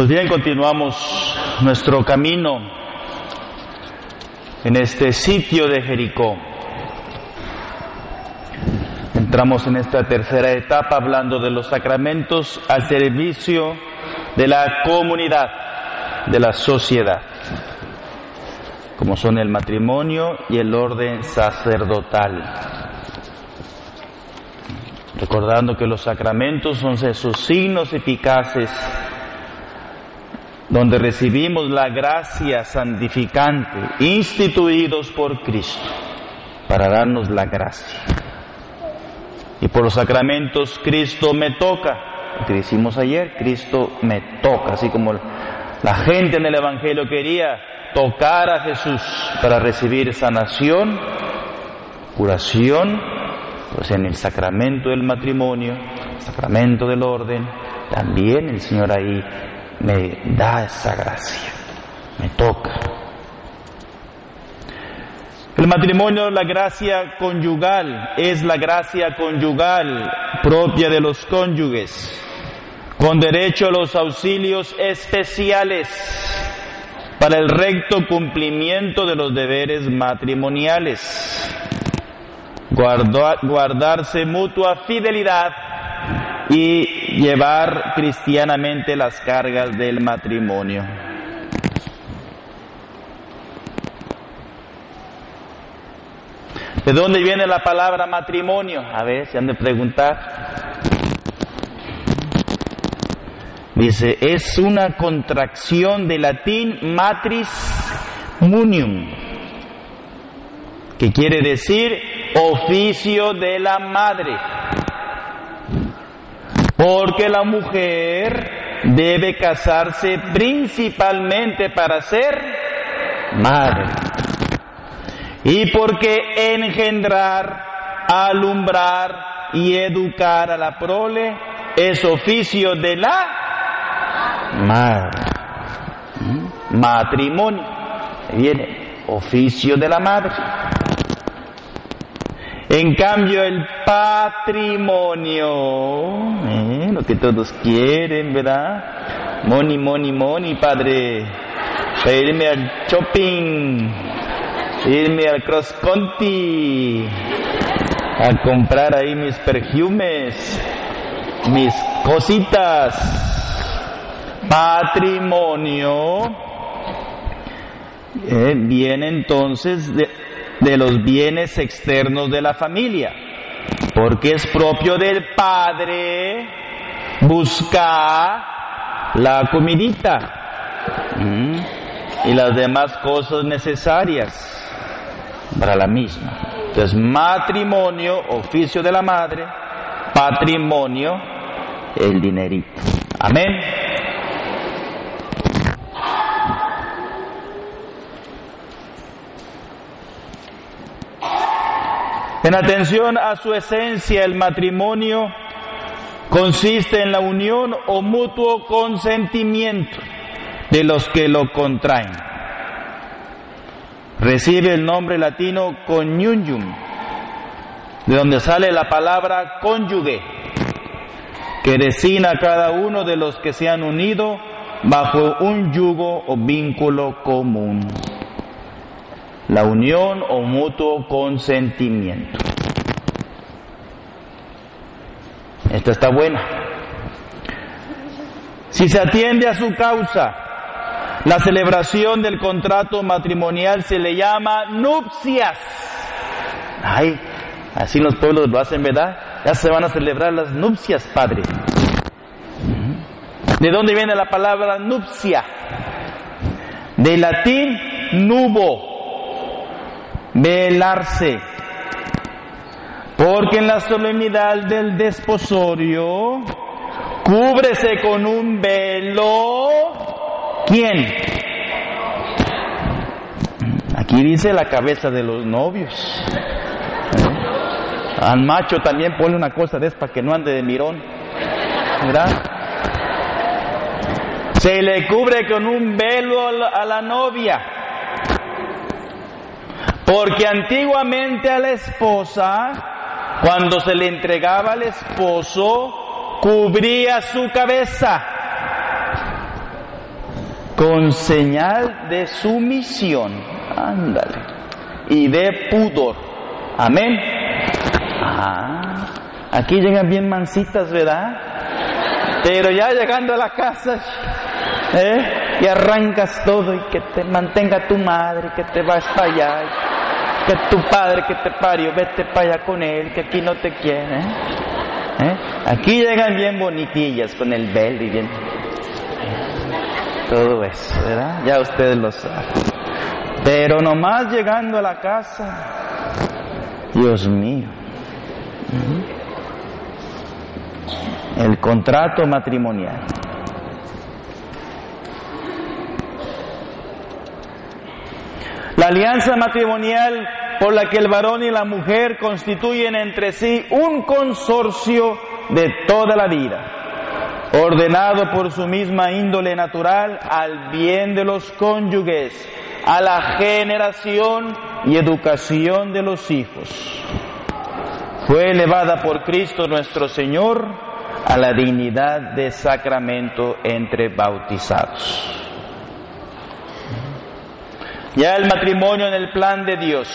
Pues bien, continuamos nuestro camino en este sitio de Jericó. Entramos en esta tercera etapa hablando de los sacramentos al servicio de la comunidad, de la sociedad, como son el matrimonio y el orden sacerdotal. Recordando que los sacramentos son esos signos eficaces donde recibimos la gracia santificante, instituidos por Cristo, para darnos la gracia. Y por los sacramentos Cristo me toca, lo que decimos ayer, Cristo me toca, así como la gente en el Evangelio quería tocar a Jesús para recibir sanación, curación, pues en el sacramento del matrimonio, sacramento del orden, también el Señor ahí me da esa gracia, me toca. El matrimonio, la gracia conyugal, es la gracia conyugal propia de los cónyuges, con derecho a los auxilios especiales para el recto cumplimiento de los deberes matrimoniales, guardarse mutua fidelidad y llevar cristianamente las cargas del matrimonio. ¿De dónde viene la palabra matrimonio? A ver, se han de preguntar. Dice, es una contracción de latín matris munium, que quiere decir oficio de la madre. Porque la mujer debe casarse principalmente para ser madre. Y porque engendrar, alumbrar y educar a la prole es oficio de la madre. Matrimonio. Viene oficio de la madre. En cambio, el patrimonio, eh, lo que todos quieren, ¿verdad? Money, money, money, padre. Irme al shopping, irme al cross country, a comprar ahí mis perfumes, mis cositas. Patrimonio eh, viene entonces de, de los bienes externos de la familia, porque es propio del padre buscar la comidita y las demás cosas necesarias para la misma. Entonces, matrimonio, oficio de la madre, patrimonio, el dinerito. Amén. En atención a su esencia, el matrimonio consiste en la unión o mutuo consentimiento de los que lo contraen. Recibe el nombre latino coniungium, de donde sale la palabra cónyuge, que designa a cada uno de los que se han unido bajo un yugo o vínculo común la unión o mutuo consentimiento. Esta está buena. Si se atiende a su causa, la celebración del contrato matrimonial se le llama nupcias. Ay, así los pueblos lo hacen, ¿verdad? Ya se van a celebrar las nupcias, padre. ¿De dónde viene la palabra nupcia? De latín nubo, velarse. Porque en la solemnidad del desposorio, cúbrese con un velo. ¿Quién? Aquí dice la cabeza de los novios. Al macho también pone una cosa de para que no ande de mirón. ¿Verdad? Se le cubre con un velo a la novia. Porque antiguamente a la esposa, cuando se le entregaba al esposo, cubría su cabeza. con señal de sumisión, ándale, y de pudor. Amén. Ah, aquí llegan bien mansitas, ¿verdad? Pero ya llegando a la casa, ¿eh? y arrancas todo y que te mantenga tu madre, que te vas para allá, que tu padre que te parió, vete para allá con él, que aquí no te quiere. ¿eh? ¿Eh? Aquí llegan bien bonitillas con el bel y bien todo eso, ¿verdad? Ya ustedes lo saben. Pero nomás llegando a la casa, Dios mío, el contrato matrimonial. Alianza matrimonial por la que el varón y la mujer constituyen entre sí un consorcio de toda la vida, ordenado por su misma índole natural al bien de los cónyuges, a la generación y educación de los hijos. Fue elevada por Cristo nuestro Señor a la dignidad de sacramento entre bautizados. Ya el matrimonio en el plan de Dios.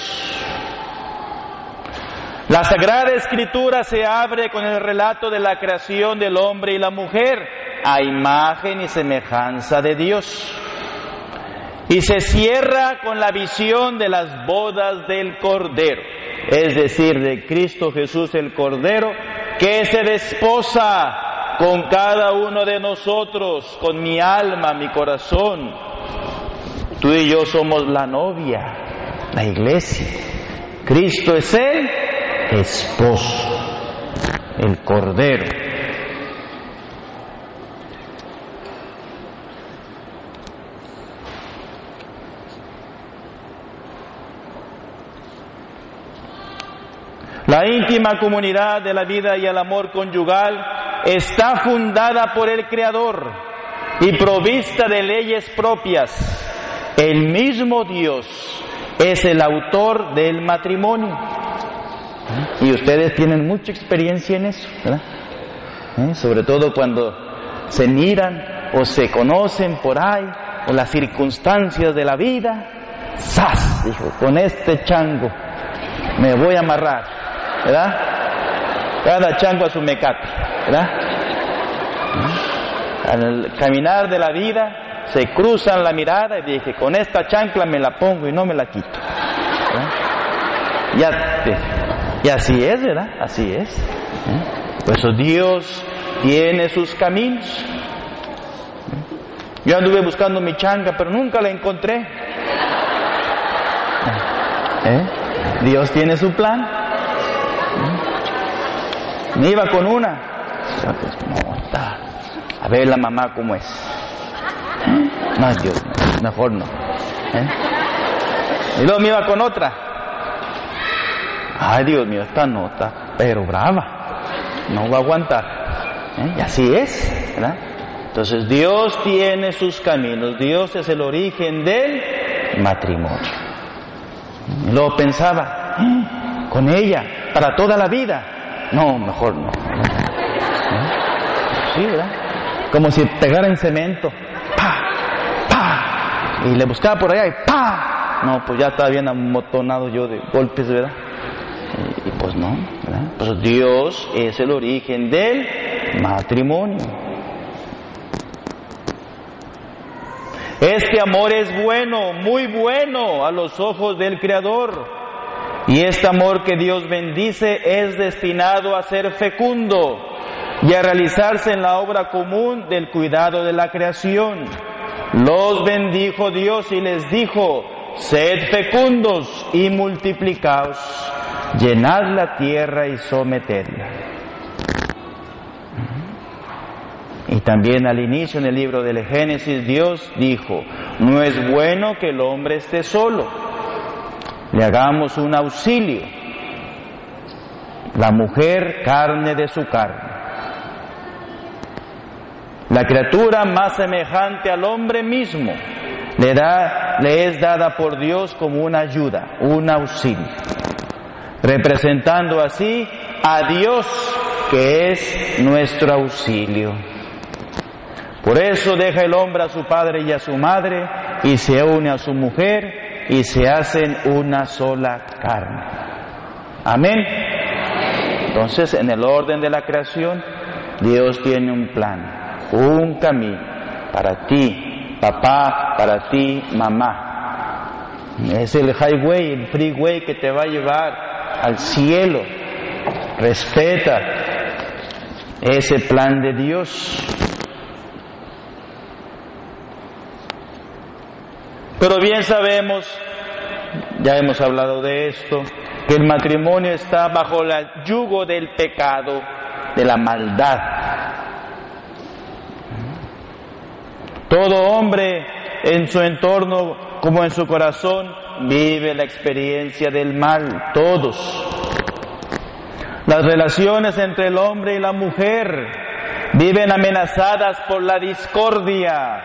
La Sagrada Escritura se abre con el relato de la creación del hombre y la mujer a imagen y semejanza de Dios. Y se cierra con la visión de las bodas del Cordero, es decir, de Cristo Jesús el Cordero, que se desposa con cada uno de nosotros, con mi alma, mi corazón, Tú y yo somos la novia, la iglesia. Cristo es el esposo, el cordero. La íntima comunidad de la vida y el amor conyugal está fundada por el Creador y provista de leyes propias el mismo Dios es el autor del matrimonio. Y ustedes tienen mucha experiencia en eso, ¿verdad? ¿Eh? Sobre todo cuando se miran o se conocen por ahí, o las circunstancias de la vida. ¡Sas! Dijo, con este chango me voy a amarrar, ¿verdad? Cada chango a su mecate, ¿verdad? ¿Eh? Al caminar de la vida se cruzan la mirada y dije, con esta chancla me la pongo y no me la quito. ¿Eh? Ya y así es, ¿verdad? Así es. ¿Eh? Por eso Dios tiene sus caminos. ¿Eh? Yo anduve buscando mi changa, pero nunca la encontré. Dios tiene su plan. Me iba con una. A ver la mamá cómo es. No, Dios, mejor no. ¿Eh? Y luego me iba con otra. Ay, Dios mío, esta nota, pero brava. No va a aguantar. ¿Eh? Y así es, ¿verdad? Entonces Dios tiene sus caminos. Dios es el origen del matrimonio. Y luego pensaba, ¿eh? con ella, para toda la vida. No, mejor no. ¿verdad? Como si pegara en cemento y le buscaba por allá y ¡pa! No, pues ya estaba bien amotonado yo de golpes, ¿verdad? Y, pues no, ¿verdad? Pues Dios es el origen del matrimonio. Este amor es bueno, muy bueno a los ojos del Creador. Y este amor que Dios bendice es destinado a ser fecundo y a realizarse en la obra común del cuidado de la creación. Los bendijo Dios y les dijo, sed fecundos y multiplicaos, llenad la tierra y sometedla. Y también al inicio en el libro del Génesis Dios dijo, no es bueno que el hombre esté solo, le hagamos un auxilio, la mujer carne de su carne. La criatura más semejante al hombre mismo le, da, le es dada por Dios como una ayuda, un auxilio, representando así a Dios que es nuestro auxilio. Por eso deja el hombre a su padre y a su madre y se une a su mujer y se hacen una sola carne. Amén. Entonces, en el orden de la creación, Dios tiene un plan, un camino para ti, papá, para ti, mamá. Es el highway, el freeway que te va a llevar al cielo. Respeta ese plan de Dios. Pero bien sabemos, ya hemos hablado de esto, que el matrimonio está bajo el yugo del pecado, de la maldad. Todo hombre en su entorno como en su corazón vive la experiencia del mal, todos. Las relaciones entre el hombre y la mujer viven amenazadas por la discordia,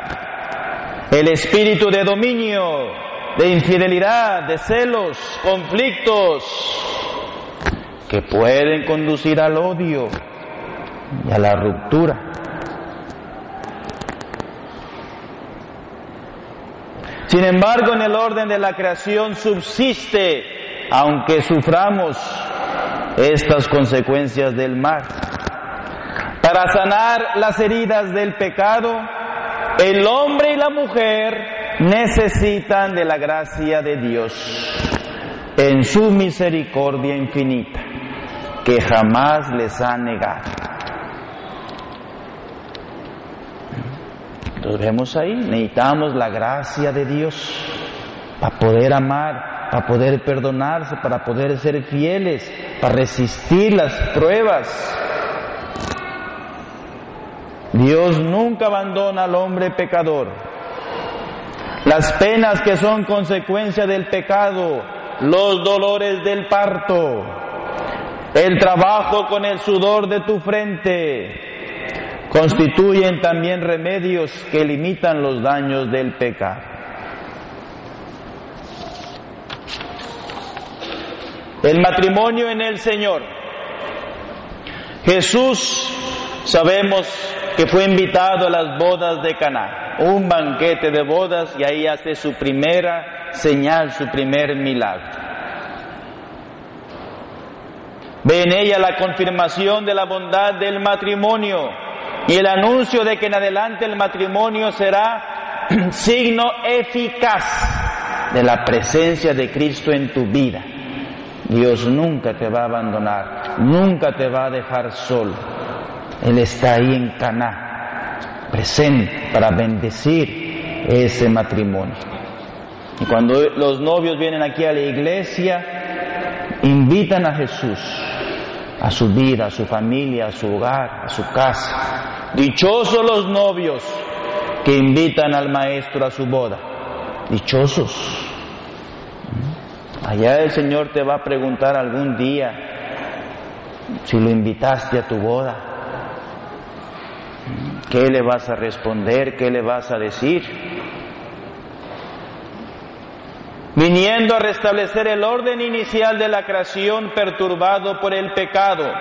el espíritu de dominio, de infidelidad, de celos, conflictos, que pueden conducir al odio y a la ruptura. Sin embargo, en el orden de la creación subsiste, aunque suframos estas consecuencias del mal. Para sanar las heridas del pecado, el hombre y la mujer necesitan de la gracia de Dios en su misericordia infinita, que jamás les ha negado. Entonces vemos ahí, necesitamos la gracia de Dios para poder amar, para poder perdonarse, para poder ser fieles, para resistir las pruebas. Dios nunca abandona al hombre pecador. Las penas que son consecuencia del pecado, los dolores del parto, el trabajo con el sudor de tu frente, constituyen también remedios que limitan los daños del pecado. El matrimonio en el Señor. Jesús, sabemos, que fue invitado a las bodas de Caná, un banquete de bodas y ahí hace su primera señal, su primer milagro. Ve en ella la confirmación de la bondad del matrimonio y el anuncio de que en adelante el matrimonio será signo eficaz de la presencia de Cristo en tu vida. Dios nunca te va a abandonar, nunca te va a dejar solo. Él está ahí en Caná, presente para bendecir ese matrimonio. Y cuando los novios vienen aquí a la iglesia, invitan a Jesús a su vida, a su familia, a su hogar, a su casa. Dichosos los novios que invitan al maestro a su boda. Dichosos. Allá el Señor te va a preguntar algún día si lo invitaste a tu boda. ¿Qué le vas a responder? ¿Qué le vas a decir? Viniendo a restablecer el orden inicial de la creación perturbado por el pecado,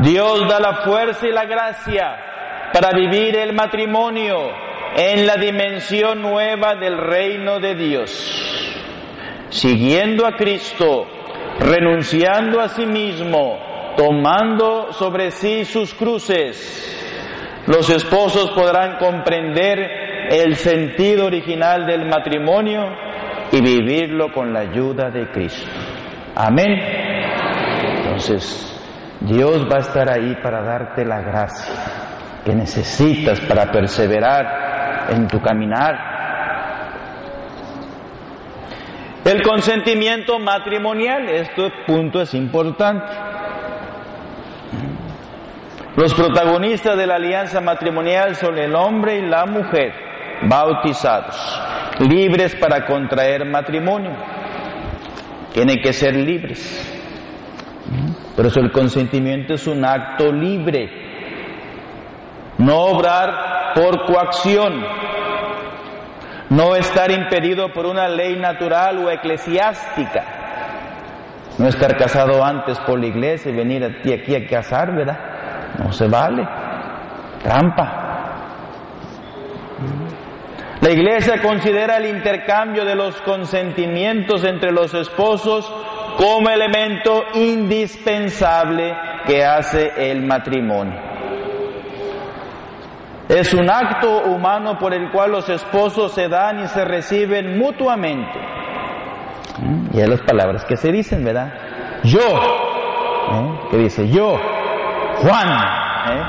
Dios da la fuerza y la gracia para vivir el matrimonio en la dimensión nueva del reino de Dios. Siguiendo a Cristo, renunciando a sí mismo, tomando sobre sí sus cruces, los esposos podrán comprender el sentido original del matrimonio y vivirlo con la ayuda de Cristo. Amén. Entonces, Dios va a estar ahí para darte la gracia que necesitas para perseverar en tu caminar. El consentimiento matrimonial, este punto es importante. Los protagonistas de la alianza matrimonial son el hombre y la mujer, bautizados, libres para contraer matrimonio. Tienen que ser libres. Por eso el consentimiento es un acto libre. No obrar por coacción. No estar impedido por una ley natural o eclesiástica. No estar casado antes por la iglesia y venir aquí, aquí a casar, ¿verdad? No se vale. Trampa. La iglesia considera el intercambio de los consentimientos entre los esposos como elemento indispensable que hace el matrimonio. Es un acto humano por el cual los esposos se dan y se reciben mutuamente. Y es las palabras que se dicen, ¿verdad? Yo, ¿eh? que dice yo, Juan, ¿eh?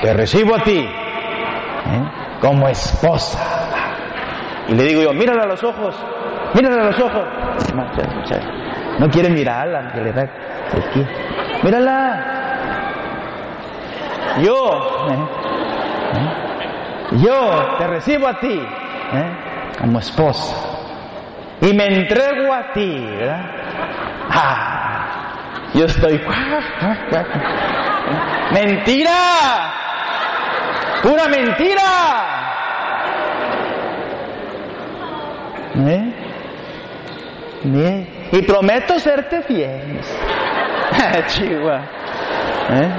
que recibo a ti ¿eh? como esposa. Y le digo yo, mírala a los ojos, mírala a los ojos. No quiere mirarla, que le da aquí. Mírala. Yo, yo te recibo a ti como esposa y me entrego a ti. Ah, yo estoy. ¡Mentira! ¡Pura mentira! ¿Eh? ¿Eh? Y prometo serte fiel. Chihuahua. ¿Eh?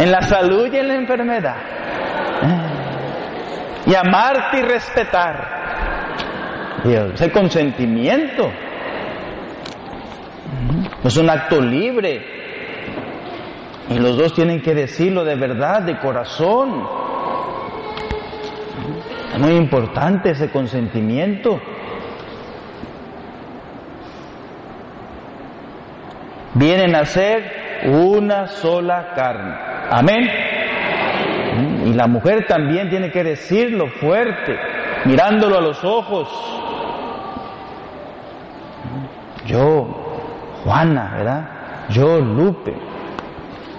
En la salud y en la enfermedad. Y amarte y respetar. Dios, el consentimiento. Es un acto libre. Y los dos tienen que decirlo de verdad, de corazón. Es muy importante ese consentimiento. Vienen a ser una sola carne. Amén. Y la mujer también tiene que decirlo fuerte, mirándolo a los ojos. Yo, Juana, ¿verdad? Yo, Lupe.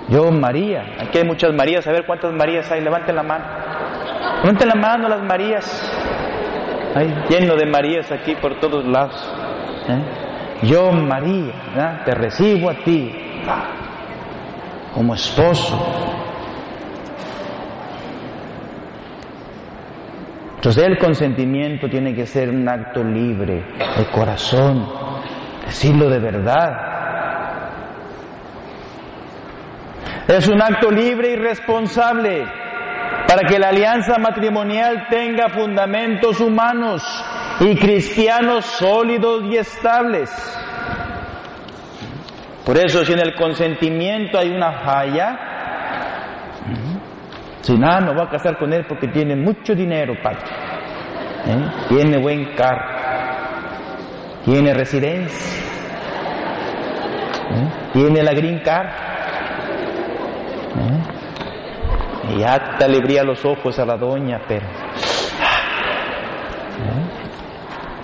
Yo, María. Aquí hay muchas Marías. A ver cuántas Marías hay. Levanten la mano. Levanten la mano las Marías. Hay lleno de Marías aquí por todos lados. ¿eh? Yo, María, ¿verdad? te recibo a ti como esposo. Entonces el consentimiento tiene que ser un acto libre, de corazón, decirlo de verdad. Es un acto libre y responsable para que la alianza matrimonial tenga fundamentos humanos y cristianos sólidos y estables. Por eso si en el consentimiento hay una falla, si nada, no va a casar con él porque tiene mucho dinero, padre. ¿Eh? Tiene buen carro, tiene residencia, ¿Eh? tiene la green card. ¿Eh? Y hasta le brilla los ojos a la doña, pero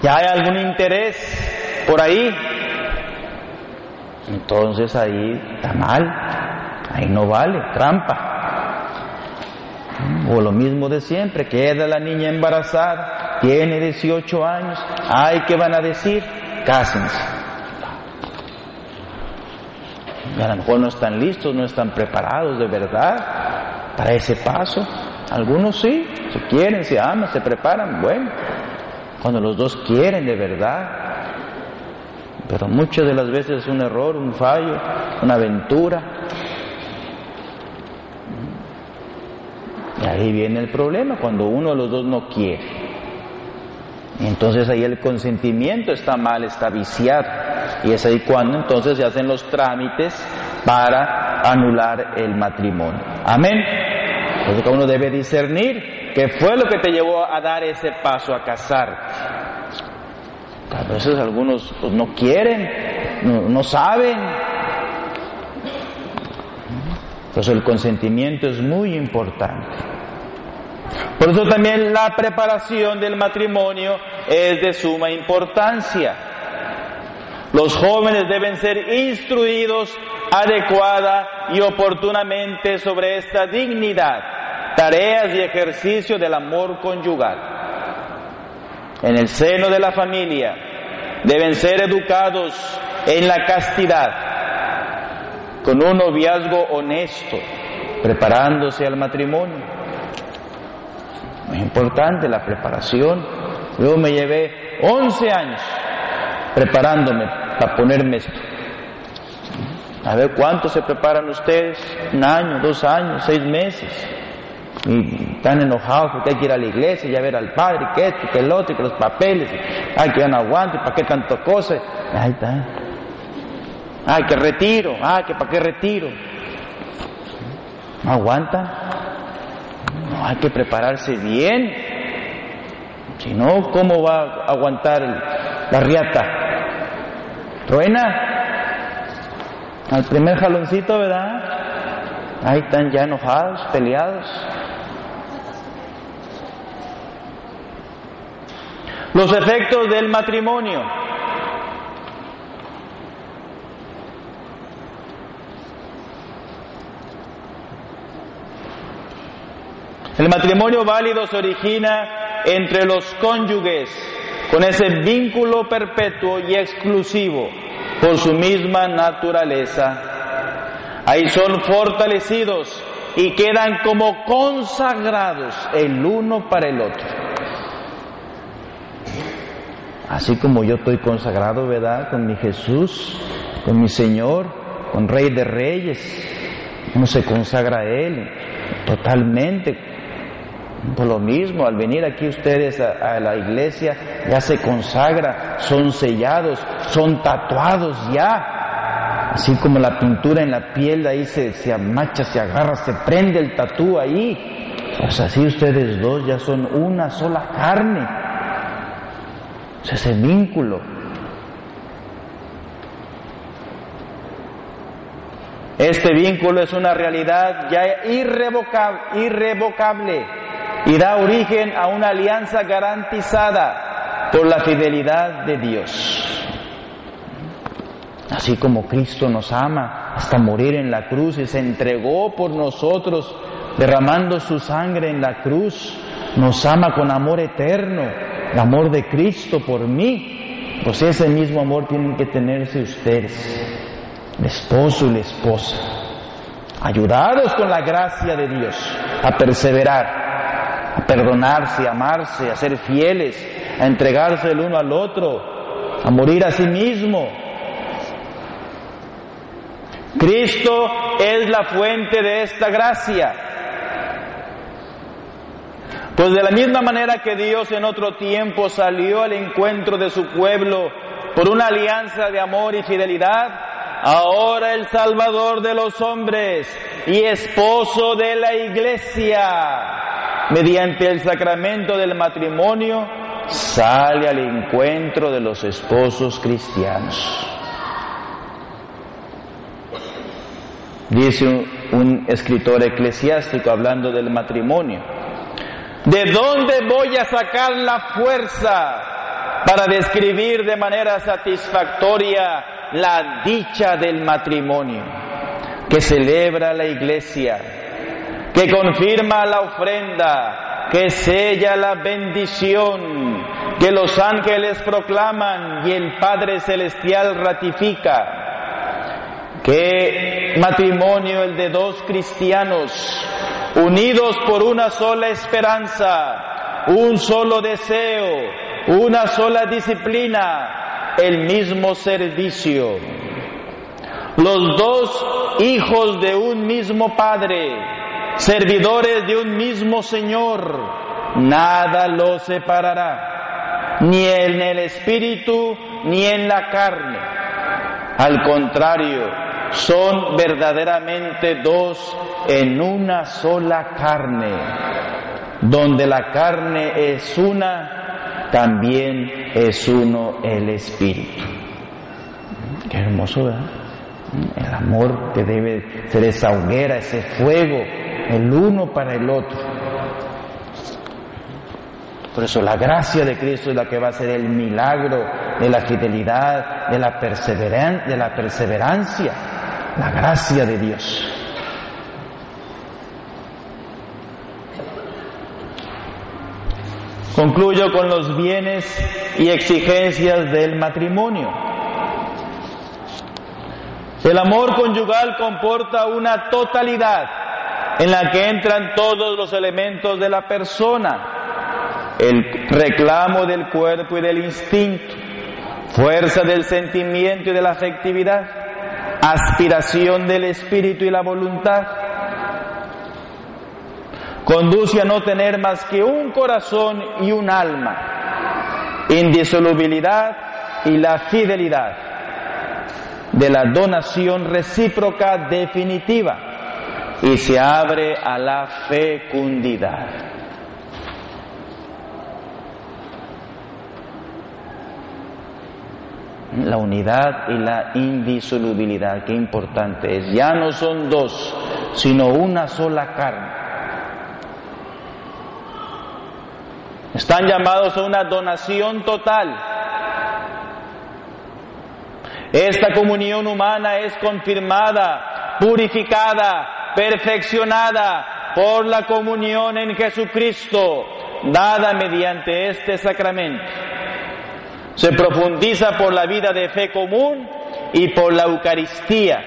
ya hay algún interés por ahí, entonces ahí está mal, ahí no vale, trampa. O lo mismo de siempre, queda la niña embarazada, tiene 18 años, ay, ¿qué van a decir? Cásense. Y a lo mejor no están listos, no están preparados de verdad para ese paso. Algunos sí, se quieren, se aman, se preparan, bueno, cuando los dos quieren de verdad. Pero muchas de las veces es un error, un fallo, una aventura. Y ahí viene el problema, cuando uno de los dos no quiere. entonces ahí el consentimiento está mal, está viciado. Y es ahí cuando entonces se hacen los trámites para anular el matrimonio. Amén. Entonces uno debe discernir qué fue lo que te llevó a dar ese paso a casarte. A veces algunos pues, no quieren, no, no saben. Entonces el consentimiento es muy importante. Por eso también la preparación del matrimonio es de suma importancia. Los jóvenes deben ser instruidos adecuada y oportunamente sobre esta dignidad, tareas y ejercicio del amor conyugal. En el seno de la familia deben ser educados en la castidad, con un noviazgo honesto, preparándose al matrimonio. Muy importante la preparación. Yo me llevé 11 años preparándome para ponerme esto. A ver cuánto se preparan ustedes, un año, dos años, seis meses. y están enojados porque hay que ir a la iglesia y a ver al padre, que esto, que el otro, que los papeles, ay, que ya no aguante, ¿para qué tanto cosa? Ahí está. Ay, que retiro, ay, que para qué retiro. ¿No aguanta? No, hay que prepararse bien. Si no, ¿cómo va a aguantar la riata? ¿Truena? Al primer jaloncito, ¿verdad? Ahí están ya enojados, peleados. Los efectos del matrimonio. El matrimonio válido se origina entre los cónyuges con ese vínculo perpetuo y exclusivo por su misma naturaleza. Ahí son fortalecidos y quedan como consagrados el uno para el otro. Así como yo estoy consagrado, ¿verdad? Con mi Jesús, con mi Señor, con Rey de Reyes. Uno se consagra a Él totalmente, por lo mismo, al venir aquí ustedes a, la iglesia, ya se consagra, son sellados, son tatuados ya. Así como la pintura en la piel, ahí se, se amacha, se agarra, se prende el tatú ahí. Pues así ustedes dos ya son una sola carne. O ese vínculo. Este vínculo es una realidad ya irrevocable, irrevocable y da origen a una alianza garantizada por la fidelidad de Dios. Así como Cristo nos ama hasta morir en la cruz y se entregó por nosotros, derramando su sangre en la cruz, nos ama con amor eterno, el amor de Cristo por mí, pues ese mismo amor tienen que tenerse ustedes, el esposo y la esposa, ayudados con la gracia de Dios a perseverar a perdonarse, a amarse, a ser fieles, a entregarse el uno al otro, a morir a sí mismo. Cristo es la fuente de esta gracia. Pues de la misma manera que Dios en otro tiempo salió al encuentro de su pueblo por una alianza de amor y fidelidad, ahora el Salvador de los hombres y esposo de la iglesia mediante el sacramento del matrimonio, sale al encuentro de los esposos cristianos. Dice un, escritor eclesiástico hablando del matrimonio, ¿de dónde voy a sacar la fuerza para describir de manera satisfactoria la dicha del matrimonio que celebra la iglesia? Que confirma la ofrenda, que sella la bendición, que los ángeles proclaman y el Padre Celestial ratifica. Que matrimonio el de dos cristianos, unidos por una sola esperanza, un solo deseo, una sola disciplina, el mismo servicio. Los dos hijos de un mismo Padre, servidores de un mismo Señor, nada los separará, ni en el espíritu ni en la carne. Al contrario, son verdaderamente dos en una sola carne. Donde la carne es una, también es uno el espíritu. Qué hermoso, ¿verdad? El amor que debe ser esa hoguera, ese fuego el uno para el otro. Por eso la gracia de Cristo es la que va a ser el milagro de la fidelidad, de la, de la perseverancia, la gracia de Dios. Concluyo con los bienes y exigencias del matrimonio. El amor conyugal comporta una totalidad en la que entran todos los elementos de la persona, el reclamo del cuerpo y del instinto, fuerza del sentimiento y de la afectividad, aspiración del espíritu y la voluntad, conduce a no tener más que un corazón y un alma, indisolubilidad y la fidelidad de la donación recíproca definitiva y se abre a la fecundidad. la unidad y la indisolubilidad, qué importante es. Ya no son dos, sino una sola carne. Están llamados a una donación total. Esta comunión humana es confirmada, purificada, perfeccionada por la comunión en Jesucristo, dada mediante este sacramento. Se profundiza por la vida de fe común y por la Eucaristía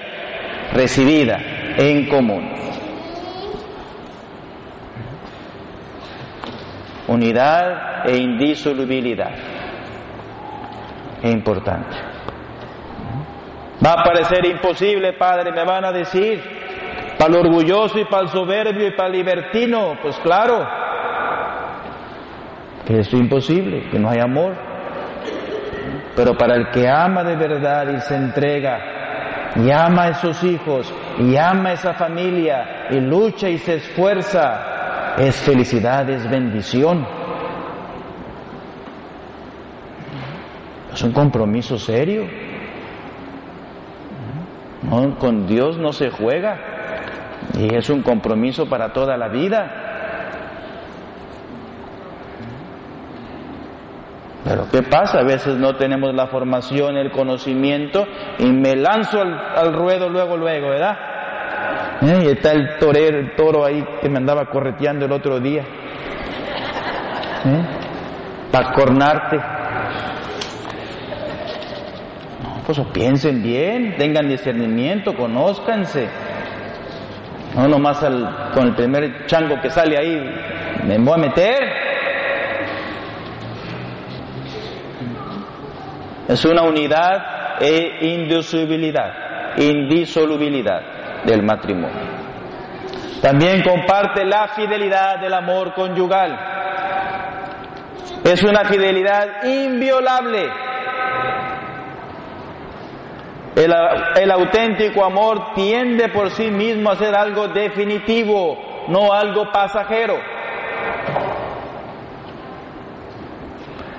recibida en común. Unidad e indisolubilidad. Es importante. Va a parecer imposible, Padre, me van a decir, para el orgulloso y para el soberbio y para el libertino, pues claro, que es imposible, que no hay amor. Pero para el que ama de verdad y se entrega, y ama a esos hijos, y ama a esa familia, y lucha y se esfuerza, es felicidad, es bendición. Es un compromiso serio. con Dios no se juega y es un compromiso para toda la vida. Pero ¿qué pasa? A veces no tenemos la formación, el conocimiento y me lanzo al, ruedo luego, luego, ¿verdad? ¿Eh? Y está el torero, el toro ahí que me andaba correteando el otro día. ¿Eh? Para cornarte. No, pues piensen bien, tengan discernimiento, conózcanse. No nomás al, con el primer chango que sale ahí, me voy a meter. Es una unidad e indisolubilidad, indisolubilidad del matrimonio. También comparte la fidelidad del amor conyugal. Es una fidelidad inviolable. El, el, auténtico amor tiende por sí mismo a ser algo definitivo, no algo pasajero.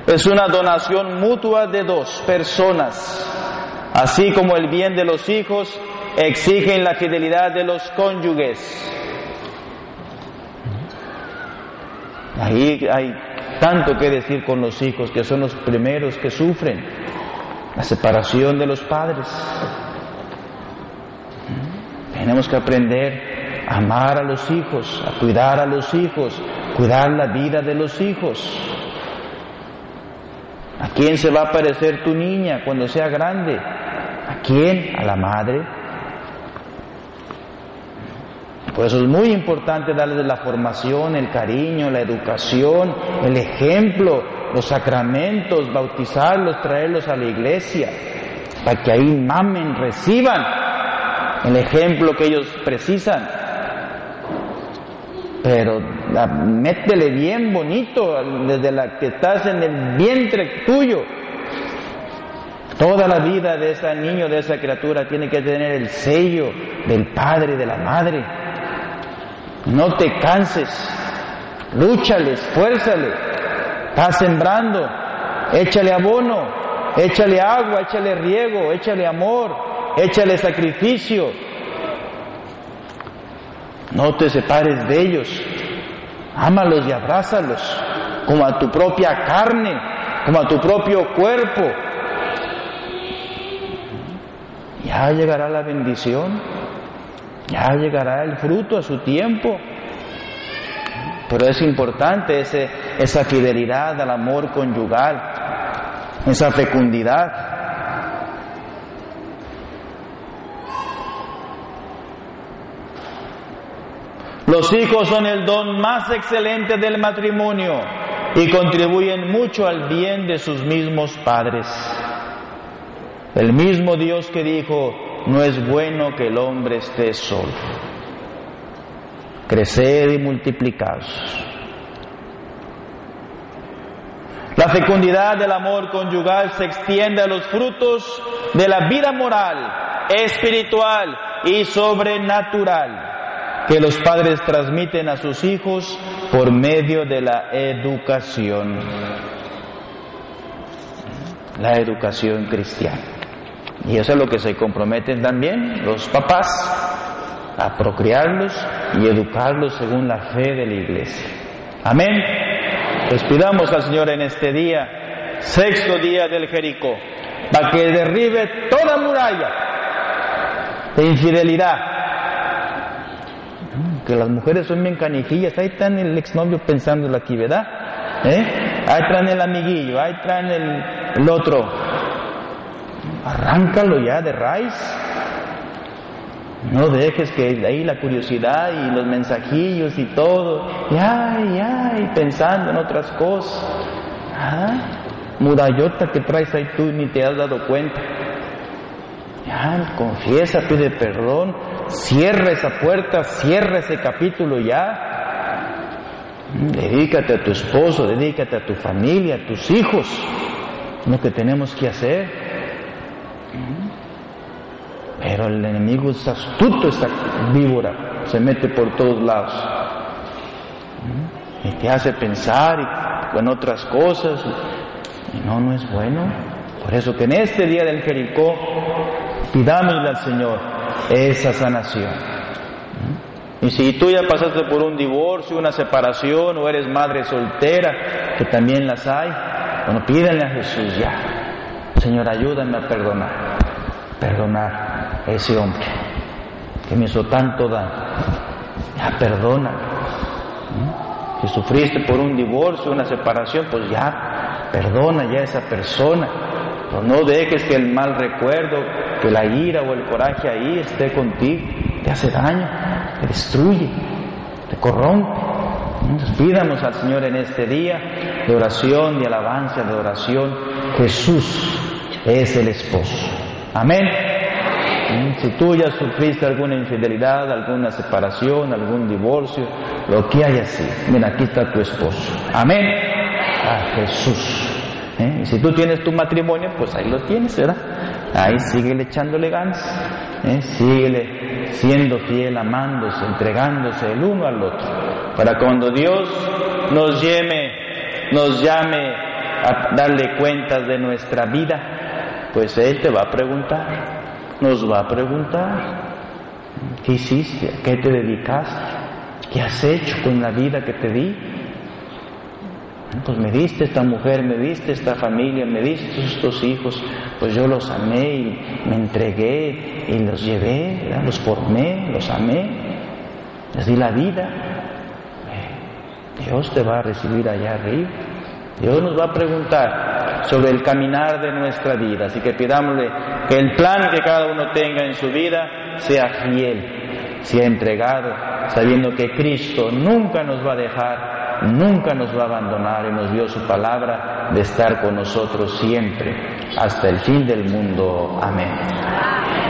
Es una donación mutua de dos personas, así como el bien de los hijos exigen la fidelidad de los cónyuges. Ahí hay tanto que decir con los hijos, que son los primeros que sufren la separación de los padres. Tenemos que aprender a amar a los hijos, a cuidar a los hijos, cuidar la vida de los hijos. ¿A quién se va a parecer tu niña cuando sea grande? ¿A quién? A la madre. Por eso es muy importante darles la formación, el cariño, la educación, el ejemplo, los sacramentos, bautizarlos, traerlos a la iglesia, para que ahí mamen, reciban el ejemplo que ellos precisan. Pero métele bien bonito desde la que estás en el vientre tuyo. Toda la vida de ese niño, de esa criatura, tiene que tener el sello del padre y de la madre. No te canses, lúchale, esfuérzale, estás sembrando, échale abono, échale agua, échale riego, échale amor, échale sacrificio. No te separes de ellos, Ámalos y abrázalos como a tu propia carne, como a tu propio cuerpo. Ya llegará la bendición, ya llegará el fruto a su tiempo. Pero es importante esa fidelidad al amor conyugal, esa fecundidad. Los hijos son el don más excelente del matrimonio y contribuyen mucho al bien de sus mismos padres. El mismo Dios que dijo, no es bueno que el hombre esté solo. Creced y multiplicaos. La fecundidad del amor conyugal se extiende a los frutos de la vida moral, espiritual y sobrenatural que los padres transmiten a sus hijos por medio de la educación. La educación cristiana. Y eso es lo que se comprometen también los papás, a procrearlos y educarlos según la fe de la iglesia. Amén. Pues pidamos al Señor en este día, sexto día del Jericó, para que derribe toda muralla de infidelidad. Que las mujeres son bien canijillas, ahí están el exnovio pensando aquí, ¿verdad? ¿Eh? Ahí traen el amiguillo, ahí traen el, el otro. Arráncalo ya de raíz. No dejes que ahí la curiosidad y los mensajillos y todo, y ay, ay, pensando en otras cosas. ¿Ah? Mudayota que traes ahí tú ni te has dado cuenta. Ya, confiesa, pide perdón, cierra esa puerta, cierra ese capítulo ya. Dedícate a tu esposo, dedícate a tu familia, a tus hijos, lo que tenemos que hacer. Pero el enemigo es astuto, esta víbora, se mete por todos lados. Y te hace pensar en otras cosas. Y no, no es bueno. Por eso que en este día del Jericó pidámosle al Señor esa sanación. Y si tú ya pasaste por un divorcio, una separación o eres madre soltera, que también las hay, bueno, pídanle a Jesús ya. Señor, ayúdame a perdonar. Perdonar ese hombre que me hizo tanto daño. Ya perdona. Si sufriste por un divorcio, una separación, pues ya perdona ya a esa persona. Pero no dejes que el mal recuerdo, que la ira o el coraje ahí esté contigo. Te hace daño, te destruye, te corrompe. Entonces pídanos al Señor en este día de oración, de alabanza, de oración. Jesús es el esposo. Amén. Si tú ya sufriste alguna infidelidad, alguna separación, algún divorcio, lo que haya sido, mira, aquí está tu esposo. Amén. A Jesús. ¿Eh? Si tú tienes tu matrimonio, pues ahí lo tienes, ¿verdad? Ahí síguele echándole ganas, ¿eh? síguele siendo fiel, amándose, entregándose el uno al otro, para cuando Dios nos llame, nos llame a darle cuentas de nuestra vida, pues Él te va a preguntar, nos va a preguntar, ¿qué hiciste? ¿A qué te dedicaste? ¿Qué has hecho con la vida que te di? Pues me diste esta mujer, me diste esta familia, me diste estos hijos, pues yo los amé y me entregué y los llevé, los formé, los amé, les di la vida. Dios te va a recibir allá arriba. Dios nos va a preguntar sobre el caminar de nuestra vida, así que pidámosle el plan que cada uno tenga en su vida sea fiel, sea entregado, sabiendo que Cristo nunca nos va a dejar, nunca nos va a abandonar y nos dio su palabra de estar con nosotros siempre, hasta el fin del mundo. Amén.